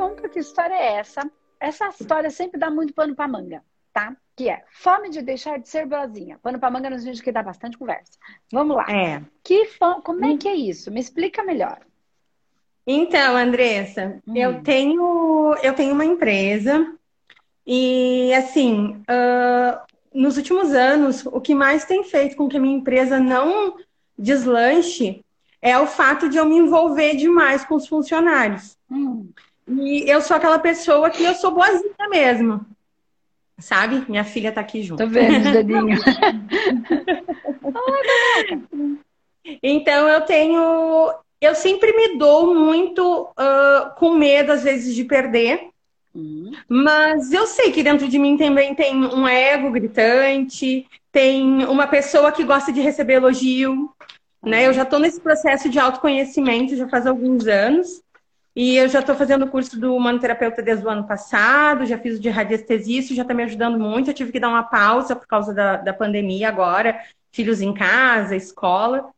conta que história é essa. Essa história sempre dá muito pano pra manga, tá? Que é fome de deixar de ser boazinha. Pano pra manga nos vídeos que dá bastante conversa. Vamos lá. É. Que fome... Como é que é isso? Me explica melhor. Então, Andressa, hum. eu tenho eu tenho uma empresa e assim, uh, nos últimos anos, o que mais tem feito com que a minha empresa não deslanche é o fato de eu me envolver demais com os funcionários. Hum. E eu sou aquela pessoa que eu sou boazinha mesmo. Sabe? Minha filha tá aqui junto. Tô vendo, dedinho. então eu tenho. Eu sempre me dou muito uh, com medo, às vezes, de perder. Uhum. Mas eu sei que dentro de mim também tem um ego gritante, tem uma pessoa que gosta de receber elogio. Né? Eu já estou nesse processo de autoconhecimento já faz alguns anos. E eu já estou fazendo o curso do manoterapeuta desde o ano passado, já fiz o de radiestesia, isso já está me ajudando muito. Eu tive que dar uma pausa por causa da, da pandemia agora, filhos em casa, escola.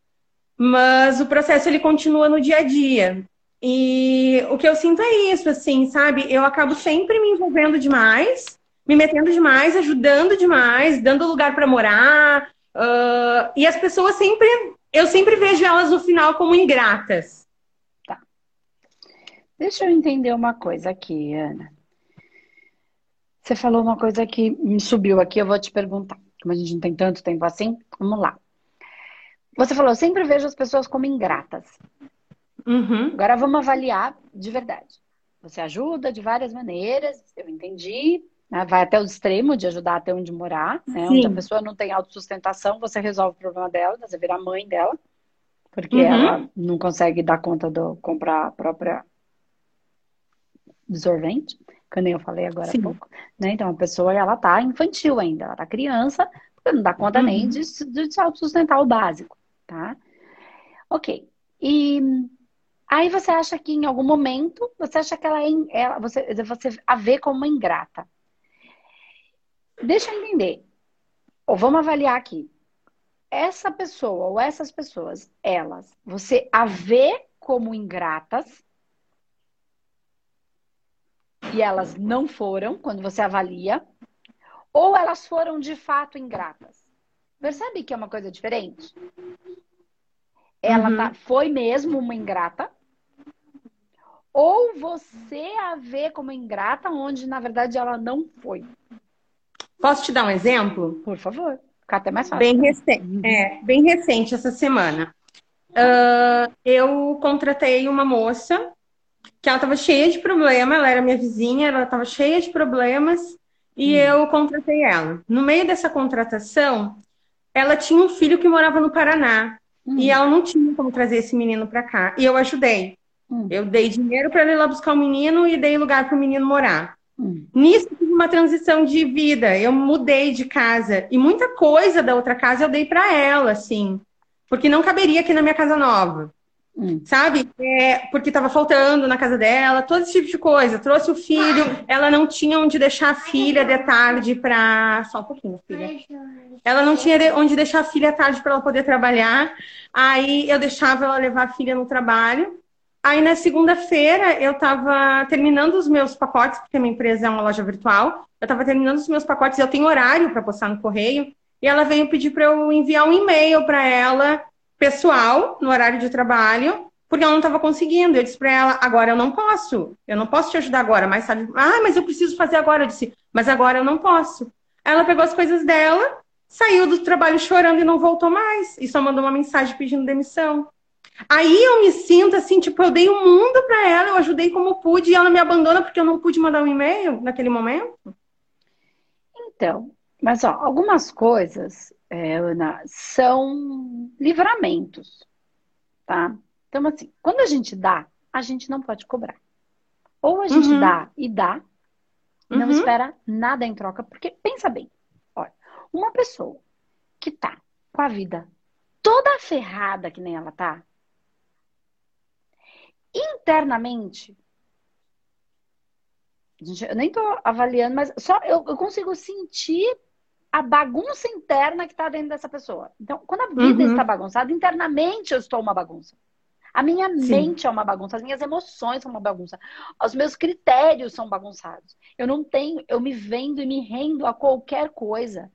Mas o processo ele continua no dia a dia. E o que eu sinto é isso, assim, sabe? Eu acabo sempre me envolvendo demais, me metendo demais, ajudando demais, dando lugar para morar. Uh, e as pessoas sempre, eu sempre vejo elas no final como ingratas. Deixa eu entender uma coisa aqui, Ana. Você falou uma coisa que me subiu aqui, eu vou te perguntar. Como a gente não tem tanto tempo assim, vamos lá. Você falou, eu sempre vejo as pessoas como ingratas. Uhum. Agora vamos avaliar de verdade. Você ajuda de várias maneiras, eu entendi. Né? Vai até o extremo de ajudar até onde morar, né? Onde a pessoa não tem autossustentação, você resolve o problema dela, você vira a mãe dela, porque uhum. ela não consegue dar conta de comprar a própria absorvente, que nem eu falei agora Sim. há pouco. Né? Então a pessoa ela tá infantil ainda, ela tá criança, porque não dá conta uhum. nem de, de se autossustentar o básico, tá? Ok. E Aí você acha que em algum momento, você acha que ela é, ela, você, você a vê como uma ingrata. Deixa eu entender. Ou vamos avaliar aqui. Essa pessoa ou essas pessoas, elas, você a vê como ingratas e elas não foram quando você avalia, ou elas foram de fato ingratas. Percebe que é uma coisa diferente? Ela uhum. tá, foi mesmo uma ingrata, ou você a vê como ingrata, onde na verdade ela não foi. Posso te dar um exemplo? Por favor. Fica até mais fácil. Bem recente, é, bem recente essa semana. Uh, eu contratei uma moça que ela estava cheia de problema, ela era minha vizinha, ela estava cheia de problemas e hum. eu contratei ela. No meio dessa contratação, ela tinha um filho que morava no Paraná hum. e ela não tinha como trazer esse menino para cá e eu ajudei. Hum. Eu dei dinheiro para ele ir lá buscar o menino e dei lugar para o menino morar. Hum. Nisso tive uma transição de vida. Eu mudei de casa e muita coisa da outra casa eu dei para ela, assim, porque não caberia aqui na minha casa nova. Hum. Sabe? É, porque estava faltando na casa dela, todo esse tipo de coisa. Trouxe o filho, ela não tinha onde deixar a filha de tarde para. Só um pouquinho, filha. Ela não tinha onde deixar a filha à tarde para ela poder trabalhar. Aí eu deixava ela levar a filha no trabalho. Aí na segunda-feira eu estava terminando os meus pacotes, porque a minha empresa é uma loja virtual. Eu estava terminando os meus pacotes, eu tenho horário para postar no correio. E ela veio pedir para eu enviar um e-mail para ela, pessoal, no horário de trabalho, porque ela não estava conseguindo. Eu disse para ela: agora eu não posso, eu não posso te ajudar agora, mas sabe, ah, mas eu preciso fazer agora. Eu disse: mas agora eu não posso. Ela pegou as coisas dela, saiu do trabalho chorando e não voltou mais. E só mandou uma mensagem pedindo demissão. Aí eu me sinto assim, tipo, eu dei o mundo para ela, eu ajudei como pude e ela me abandona porque eu não pude mandar um e-mail naquele momento? Então, mas ó, algumas coisas, é, Ana, são livramentos, tá? Então, assim, quando a gente dá, a gente não pode cobrar. Ou a gente uhum. dá e dá, e não uhum. espera nada em troca, porque pensa bem, olha, uma pessoa que tá com a vida toda ferrada que nem ela tá, internamente, eu nem tô avaliando, mas só eu, eu consigo sentir a bagunça interna que está dentro dessa pessoa. Então, quando a vida uhum. está bagunçada, internamente eu estou uma bagunça. A minha Sim. mente é uma bagunça, as minhas emoções são uma bagunça, os meus critérios são bagunçados. Eu não tenho, eu me vendo e me rendo a qualquer coisa.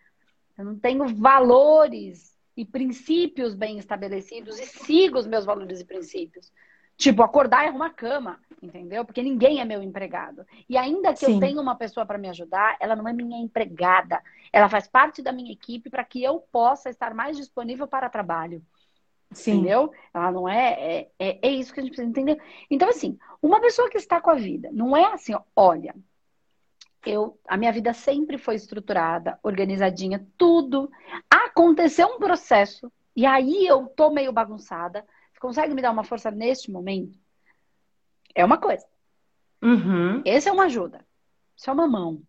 Eu não tenho valores e princípios bem estabelecidos e sigo os meus valores e princípios. Tipo, acordar e arrumar cama, entendeu? Porque ninguém é meu empregado. E ainda que Sim. eu tenha uma pessoa para me ajudar, ela não é minha empregada. Ela faz parte da minha equipe para que eu possa estar mais disponível para trabalho. Sim. Entendeu? Ela não é, é, é, é, isso que a gente precisa entender. Então, assim, uma pessoa que está com a vida, não é assim, ó, olha, eu, a minha vida sempre foi estruturada, organizadinha, tudo. Aconteceu um processo, e aí eu tô meio bagunçada. Você consegue me dar uma força neste momento? É uma coisa. Uhum. Esse é uma ajuda. Isso é uma mão.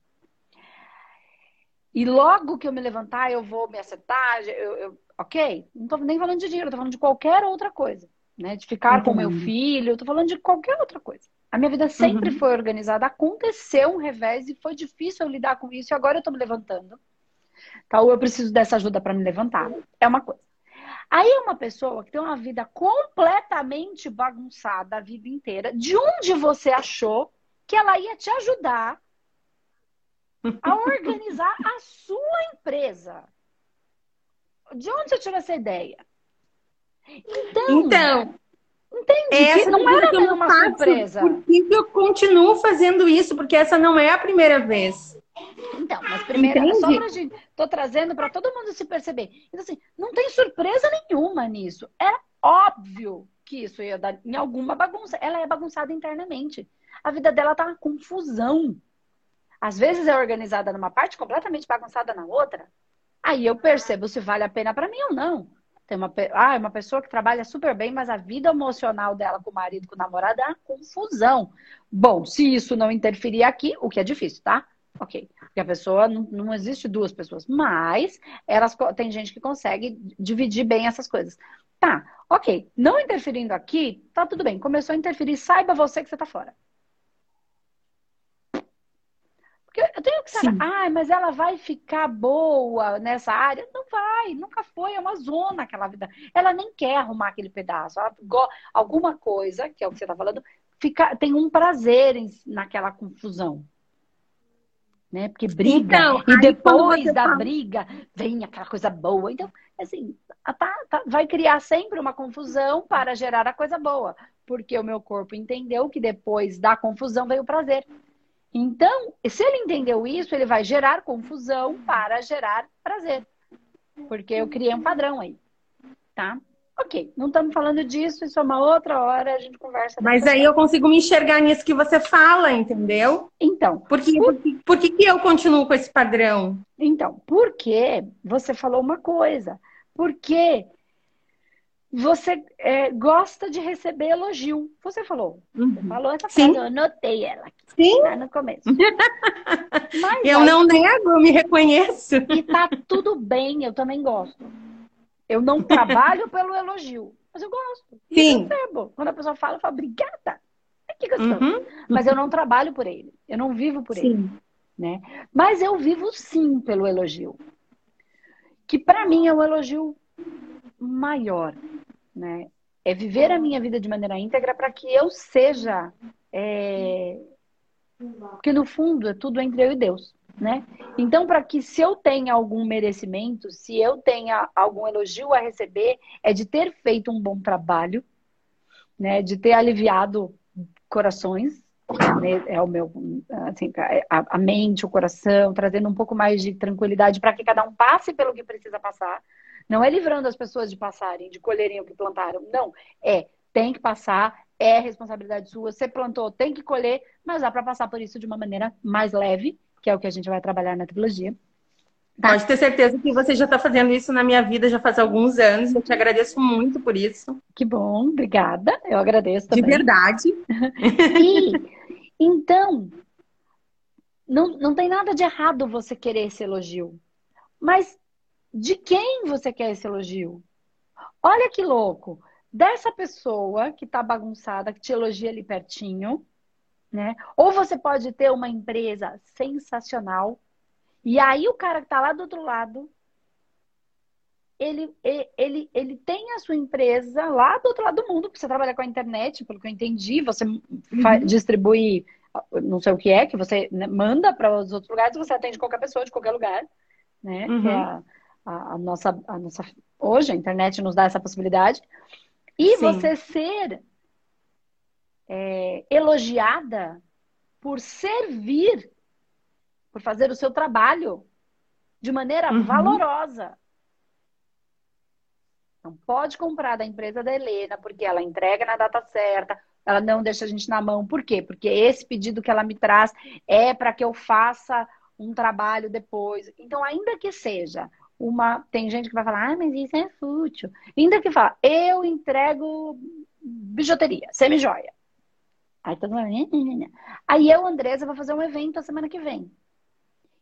E logo que eu me levantar, eu vou me acertar, eu, eu ok? Não tô nem falando de dinheiro, tô falando de qualquer outra coisa. Né? De ficar uhum. com meu filho, tô falando de qualquer outra coisa. A minha vida sempre uhum. foi organizada. Aconteceu um revés e foi difícil eu lidar com isso. E agora eu tô me levantando. Então, eu preciso dessa ajuda para me levantar. É uma coisa. Aí, uma pessoa que tem uma vida completamente bagunçada a vida inteira, de onde você achou que ela ia te ajudar a organizar a sua empresa? De onde você tirou essa ideia? Então, então Entendi. Essa não era uma surpresa. Por que eu continuo fazendo isso? Porque essa não é a primeira vez. Então, mas primeiro, Entendi. só pra gente, tô trazendo para todo mundo se perceber. Então, assim, não tem surpresa nenhuma nisso. É óbvio que isso ia dar em alguma bagunça. Ela é bagunçada internamente. A vida dela tá uma confusão. Às vezes é organizada numa parte, completamente bagunçada na outra. Aí eu percebo se vale a pena para mim ou não. Tem uma, ah, é uma pessoa que trabalha super bem, mas a vida emocional dela com o marido, com o namorado, é uma confusão. Bom, se isso não interferir aqui, o que é difícil, tá? Ok. Porque a pessoa, não, não existe duas pessoas. Mas elas tem gente que consegue dividir bem essas coisas. Tá, ok. Não interferindo aqui, tá tudo bem. Começou a interferir, saiba você que você tá fora. eu tenho que saber, ah, mas ela vai ficar boa nessa área? Não vai, nunca foi, é uma zona aquela vida. Ela nem quer arrumar aquele pedaço. Ela, alguma coisa, que é o que você está falando, fica, tem um prazer em, naquela confusão. Né? Porque briga, então, e depois da fala... briga vem aquela coisa boa. Então, assim, tá, tá, vai criar sempre uma confusão para gerar a coisa boa. Porque o meu corpo entendeu que depois da confusão veio o prazer. Então, se ele entendeu isso, ele vai gerar confusão para gerar prazer. Porque eu criei um padrão aí. Tá? Ok, não estamos falando disso, isso é uma outra hora, a gente conversa. Mas aí eu consigo me enxergar nisso que você fala, entendeu? Então. Por que, por, por que, que eu continuo com esse padrão? Então, porque você falou uma coisa. Porque você é, gosta de receber elogio. Você falou. Uhum. Você falou essa frase, Sim. eu anotei ela aqui, Sim. lá no começo. Mas, eu aí, não nego, eu me reconheço. E tá tudo bem, eu também gosto. Eu não trabalho pelo elogio, mas eu gosto. Sim. Eu recebo. Quando a pessoa fala, eu falo, obrigada. É que gostoso. Uhum. Mas eu não trabalho por ele. Eu não vivo por sim. ele. Né? Mas eu vivo sim pelo elogio. Que para mim é um elogio maior, né? É viver a minha vida de maneira íntegra para que eu seja. É... Porque no fundo é tudo entre eu e Deus, né? Então, para que se eu tenha algum merecimento, se eu tenha algum elogio a receber, é de ter feito um bom trabalho, né? De ter aliviado corações, né? é o meu, assim, a, a mente, o coração, trazendo um pouco mais de tranquilidade para que cada um passe pelo que precisa passar não é livrando as pessoas de passarem, de colherem o que plantaram. Não. É, tem que passar, é responsabilidade sua. Você plantou, tem que colher, mas dá para passar por isso de uma maneira mais leve, que é o que a gente vai trabalhar na trilogia. Tá? Pode ter certeza que você já está fazendo isso na minha vida já faz alguns anos. Eu te agradeço muito por isso. Que bom, obrigada. Eu agradeço também. De verdade. e, então, não, não tem nada de errado você querer esse elogio. Mas de quem você quer esse elogio? Olha que louco. Dessa pessoa que tá bagunçada, que te elogia ali pertinho, né? Ou você pode ter uma empresa sensacional. E aí o cara que tá lá do outro lado ele, ele, ele tem a sua empresa lá do outro lado do mundo, porque você trabalha com a internet, pelo que eu entendi, você uhum. distribui não sei o que é, que você né, manda para os outros lugares, você atende qualquer pessoa de qualquer lugar, né? Uhum. Que é a, a, a, nossa, a nossa. Hoje a internet nos dá essa possibilidade. E Sim. você ser é, elogiada por servir, por fazer o seu trabalho de maneira uhum. valorosa. Não pode comprar da empresa da Helena, porque ela entrega na data certa, ela não deixa a gente na mão. Por quê? Porque esse pedido que ela me traz é para que eu faça um trabalho depois. Então, ainda que seja uma. Tem gente que vai falar, ah, mas isso é fútil. Ainda que fala, eu entrego bijuteria, semi-joia. Aí todo mundo. Aí eu, Andresa, vou fazer um evento a semana que vem.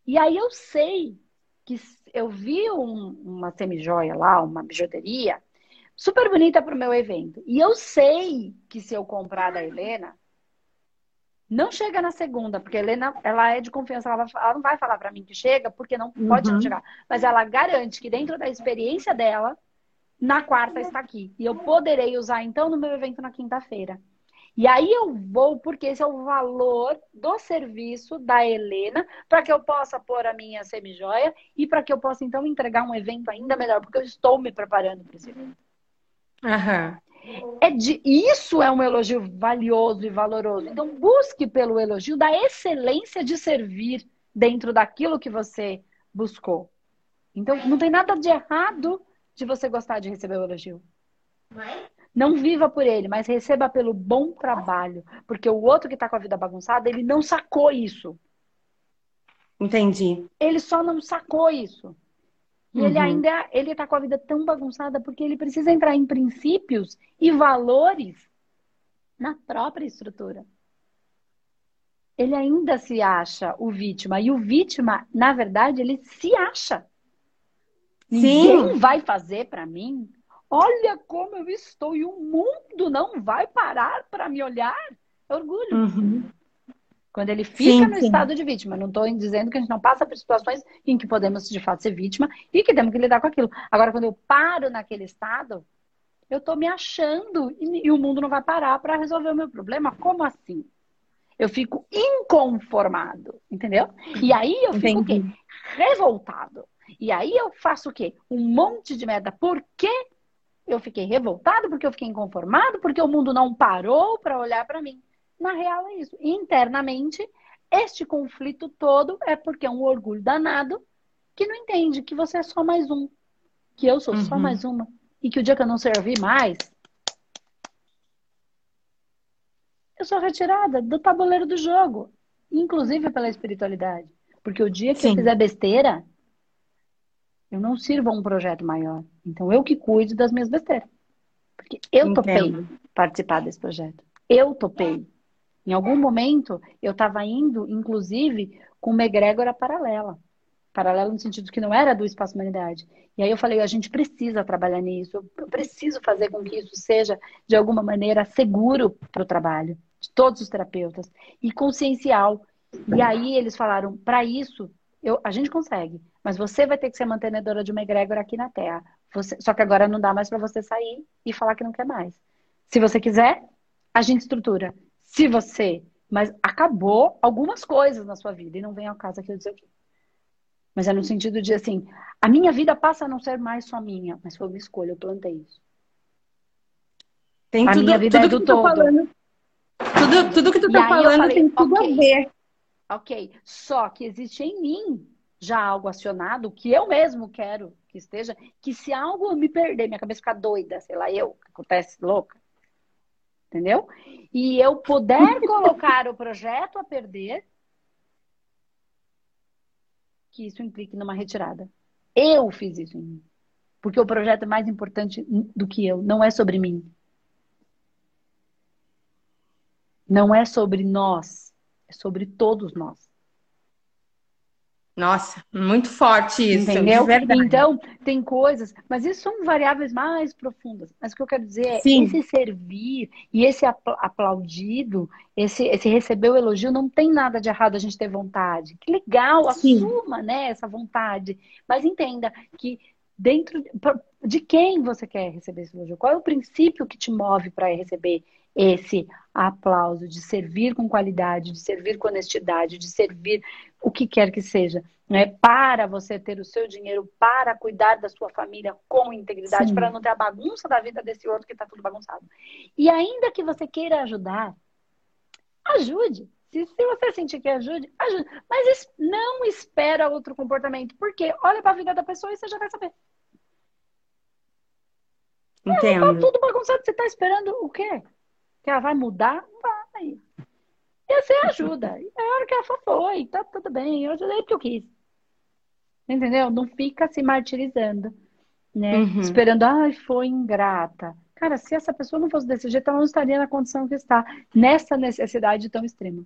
E aí eu sei que eu vi um, uma semi-joia lá, uma bijuteria, super bonita para o meu evento. E eu sei que se eu comprar da Helena, não chega na segunda, porque a Helena, ela é de confiança, ela, ela não vai falar para mim que chega, porque não uhum. pode não chegar. Mas ela garante que dentro da experiência dela, na quarta está aqui. E eu poderei usar então no meu evento na quinta-feira. E aí eu vou, porque esse é o valor do serviço da Helena, para que eu possa pôr a minha semijoia e para que eu possa então entregar um evento ainda melhor, porque eu estou me preparando para esse evento. Uhum. É de, isso é um elogio valioso e valoroso. Então, busque pelo elogio da excelência de servir dentro daquilo que você buscou. Então, não tem nada de errado de você gostar de receber o elogio. Não viva por ele, mas receba pelo bom trabalho. Porque o outro que está com a vida bagunçada, ele não sacou isso. Entendi. Ele só não sacou isso. E uhum. ele ainda ele está com a vida tão bagunçada porque ele precisa entrar em princípios e valores na própria estrutura. Ele ainda se acha o vítima. E o vítima, na verdade, ele se acha. Sim. Ninguém vai fazer para mim. Olha como eu estou e o mundo não vai parar para me olhar. Orgulho. Uhum. Quando ele fica sim, no sim. estado de vítima. Não estou dizendo que a gente não passa por situações em que podemos, de fato, ser vítima e que temos que lidar com aquilo. Agora, quando eu paro naquele estado, eu estou me achando e, e o mundo não vai parar para resolver o meu problema. Como assim? Eu fico inconformado, entendeu? E aí eu fico Entendi. o quê? Revoltado. E aí eu faço o quê? Um monte de merda. Por quê? Eu fiquei revoltado porque eu fiquei inconformado, porque o mundo não parou para olhar para mim. Na real, é isso. Internamente, este conflito todo é porque é um orgulho danado que não entende que você é só mais um, que eu sou uhum. só mais uma, e que o dia que eu não servir mais, eu sou retirada do tabuleiro do jogo, inclusive pela espiritualidade. Porque o dia que Sim. eu fizer besteira, eu não sirvo a um projeto maior. Então eu que cuido das minhas besteiras. Porque eu topei participar desse projeto. Eu topei. Em algum momento, eu estava indo, inclusive, com uma egrégora paralela. Paralela no sentido que não era do espaço humanidade. E aí eu falei, a gente precisa trabalhar nisso, eu preciso fazer com que isso seja, de alguma maneira, seguro para o trabalho de todos os terapeutas e consciencial. E aí eles falaram, para isso, eu, a gente consegue, mas você vai ter que ser mantenedora de uma egrégora aqui na Terra. Você, só que agora não dá mais para você sair e falar que não quer mais. Se você quiser, a gente estrutura. Se você. Mas acabou algumas coisas na sua vida. E não vem ao caso aqui eu dizer o quê. Mas é no sentido de assim, a minha vida passa a não ser mais só minha, mas foi uma escolha, eu plantei isso. Tem a tudo, minha vida tudo é do todo. Falando, tudo, tudo que tu tá falando falei, tem tudo okay, a ver. Ok, só que existe em mim já algo acionado que eu mesmo quero que esteja, que se algo me perder, minha cabeça ficar doida, sei lá, eu, que acontece louca, entendeu? E eu puder colocar o projeto a perder, que isso implique numa retirada. Eu fiz isso em mim. Porque o projeto é mais importante do que eu, não é sobre mim. Não é sobre nós, é sobre todos nós. Nossa, muito forte isso. Entendeu? Então, tem coisas, mas isso são variáveis mais profundas. Mas o que eu quero dizer é Sim. esse servir e esse aplaudido, esse, esse receber o elogio, não tem nada de errado a gente ter vontade. Que legal, Sim. assuma né, essa vontade. Mas entenda que dentro de quem você quer receber esse elogio? Qual é o princípio que te move para receber esse aplauso, de servir com qualidade, de servir com honestidade, de servir o que quer que seja, né? Para você ter o seu dinheiro, para cuidar da sua família com integridade, Sim. para não ter a bagunça da vida desse outro que está tudo bagunçado. E ainda que você queira ajudar, ajude. Se, se você sentir que ajude, ajude. Mas não espera outro comportamento. Porque olha para a vida da pessoa e você já vai saber. Entendo. É, tá tudo bagunçado. Você está esperando o quê? Que ela vai mudar? Vai. E você ajuda. E a hora que ela foi, tá tudo bem. Eu ajudei porque eu quis. Entendeu? Não fica se martirizando. Né? Uhum. Esperando, ai, foi ingrata. Cara, se essa pessoa não fosse desse jeito, ela não estaria na condição que está, nessa necessidade tão extrema.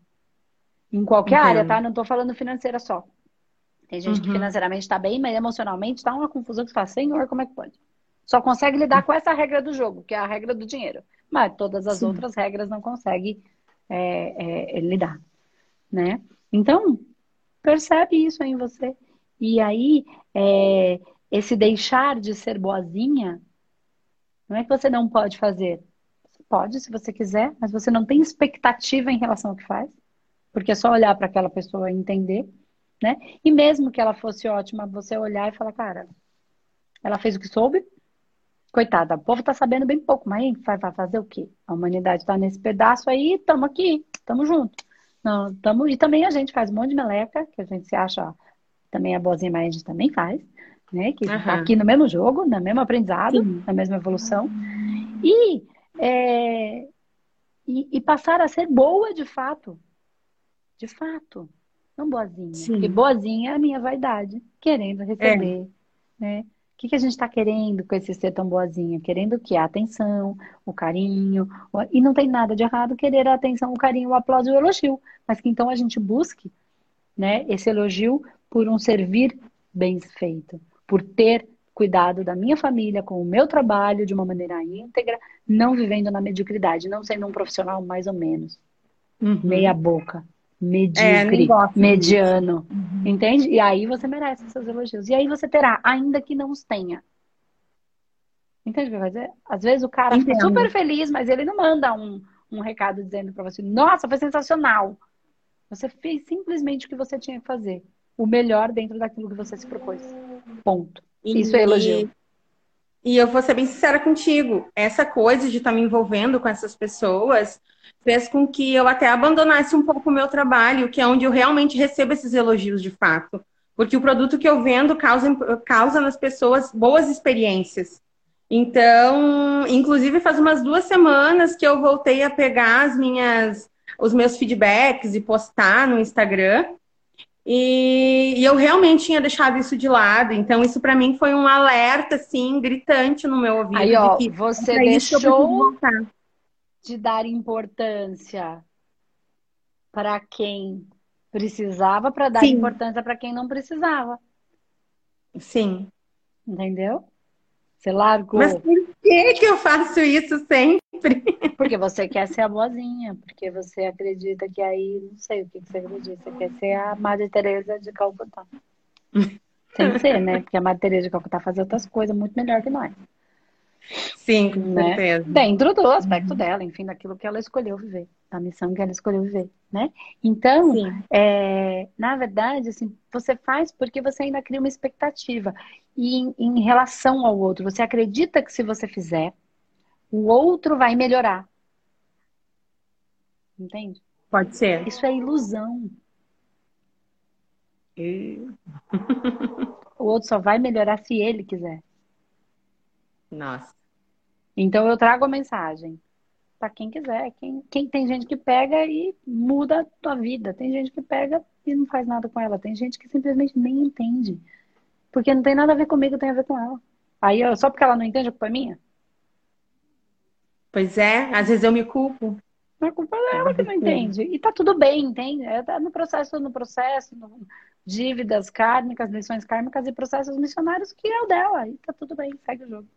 Em qualquer uhum. área, tá? Não estou falando financeira só. Tem gente uhum. que financeiramente está bem, mas emocionalmente está uma confusão que você fala, senhor, como é que pode? Só consegue lidar com essa regra do jogo, que é a regra do dinheiro. Mas todas as Sim. outras regras não consegue é, é, lidar, né? Então, percebe isso em você. E aí, é, esse deixar de ser boazinha, não é que você não pode fazer. Você pode, se você quiser, mas você não tem expectativa em relação ao que faz. Porque é só olhar para aquela pessoa e entender, né? E mesmo que ela fosse ótima, você olhar e falar, cara, ela fez o que soube, coitada, o povo tá sabendo bem pouco, mas vai, vai fazer o quê? A humanidade tá nesse pedaço aí, tamo aqui, tamo junto. Não, tamo, e também a gente faz um monte de meleca, que a gente se acha também é boazinha, mas a gente também faz, né? Que uhum. tá aqui no mesmo jogo, no mesmo aprendizado, Sim. na mesma evolução. E, é, e, e passar a ser boa de fato, de fato. Não boazinha. Sim. Porque boazinha é a minha vaidade, querendo receber. É. Né? O que, que a gente está querendo com esse ser tão boazinha? Querendo o que? A atenção, o carinho. E não tem nada de errado querer a atenção, o carinho, o aplauso e o elogio. Mas que então a gente busque né, esse elogio por um servir bem feito, por ter cuidado da minha família, com o meu trabalho de uma maneira íntegra, não vivendo na mediocridade, não sendo um profissional mais ou menos. Uhum. Meia boca, medíocre, é, mediano. Uhum. Entende? E aí você merece seus elogios. E aí você terá, ainda que não os tenha. Entende o que eu vou dizer? Às vezes o cara Entendo. fica super feliz, mas ele não manda um, um recado dizendo para você: Nossa, foi sensacional. Você fez simplesmente o que você tinha que fazer. O melhor dentro daquilo que você se propôs. Ponto. E, Isso é elogio. E eu vou ser bem sincera contigo. Essa coisa de estar tá me envolvendo com essas pessoas fez com que eu até abandonasse um pouco o meu trabalho, que é onde eu realmente recebo esses elogios de fato. Porque o produto que eu vendo causa, causa nas pessoas boas experiências. Então, inclusive faz umas duas semanas que eu voltei a pegar as minhas, os meus feedbacks e postar no Instagram. E, e eu realmente tinha deixado isso de lado. Então, isso para mim foi um alerta, assim, gritante no meu ouvido. Aí, ó, que você deixou de dar importância para quem precisava, para dar Sim. importância para quem não precisava. Sim. Entendeu? Você largou. Mas por que, que eu faço isso sempre? Porque você quer ser a boazinha, porque você acredita que aí, não sei o que, você acredita, você quer ser a Madre Teresa de Calcutá. Que ser, né? Porque a Madre Teresa de Calcutá faz outras coisas muito melhor que nós. Sim, com né? certeza. Dentro do aspecto dela, enfim, daquilo que ela escolheu viver, da missão que ela escolheu viver, né? Então, é, na verdade, assim, você faz porque você ainda cria uma expectativa. E em, em relação ao outro, você acredita que se você fizer, o outro vai melhorar. Entende? Pode ser. Isso é ilusão. E... o outro só vai melhorar se ele quiser. Nossa. Então eu trago a mensagem para quem quiser. Quem, quem tem gente que pega e muda a tua vida. Tem gente que pega e não faz nada com ela. Tem gente que simplesmente nem entende. Porque não tem nada a ver comigo, tem a ver com ela. Aí, só porque ela não entende, a culpa é minha? Pois é, às vezes eu me culpo. A culpa é ela que não entende. E tá tudo bem, entende? É, tá no processo, no processo, no... dívidas kármicas, lições kármicas e processos missionários, que é o dela. E tá tudo bem, segue o jogo.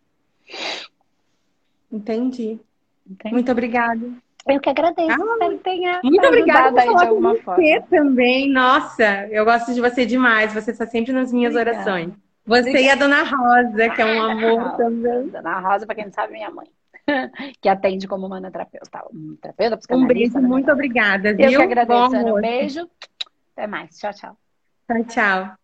Entendi. Entendi. Muito obrigada. Eu que agradeço. Ah, tenha muito obrigada aí de alguma forma. Você também. Nossa, eu gosto de você demais. Você está sempre nas minhas obrigada. orações. Você Obrigada. e a Dona Rosa, que é um amor também. Dona Rosa, para quem não sabe, minha mãe. que atende como manoterapeuta. Um, terapeuta, um beijo, né? muito obrigada. Eu viu? que agradeço. Um beijo. Até mais. Tchau, tchau. Tchau, tchau.